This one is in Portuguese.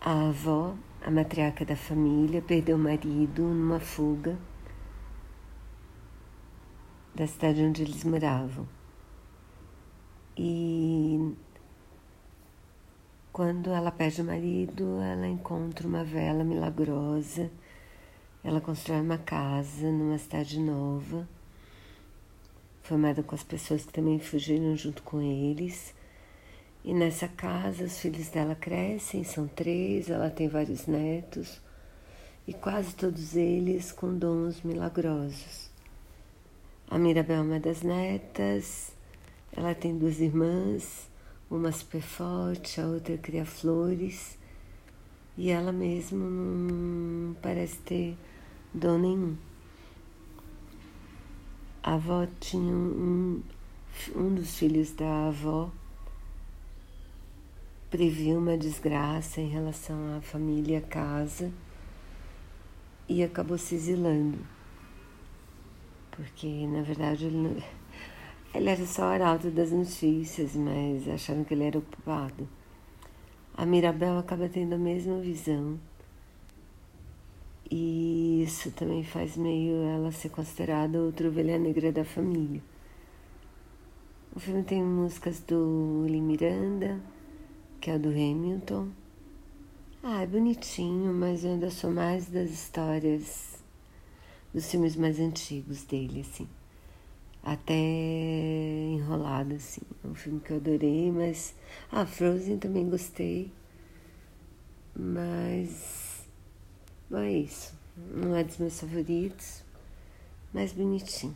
A avó, a matriarca da família, perdeu o marido numa fuga da cidade onde eles moravam. E quando ela perde o marido, ela encontra uma vela milagrosa. Ela constrói uma casa numa cidade nova, formada com as pessoas que também fugiram junto com eles. E nessa casa os filhos dela crescem, são três, ela tem vários netos, e quase todos eles com dons milagrosos. A Mirabel é uma das netas, ela tem duas irmãs, uma super forte, a outra cria flores, e ela mesma não parece ter dom nenhum. A avó tinha um, um dos filhos da avó previu uma desgraça em relação à família, à casa, e acabou se exilando porque na verdade ele, não, ele era só arauto das notícias, mas acharam que ele era ocupado. A Mirabel acaba tendo a mesma visão. E isso também faz meio ela ser considerada outra ovelha negra da família. O filme tem músicas do Lee Miranda, que é do Hamilton. Ah, é bonitinho, mas eu ainda sou mais das histórias dos filmes mais antigos dele, assim. Até enrolado, assim. É um filme que eu adorei, mas. Ah, Frozen também gostei. Mas. Bom, é isso. Não é dos meus favoritos, mas bonitinho.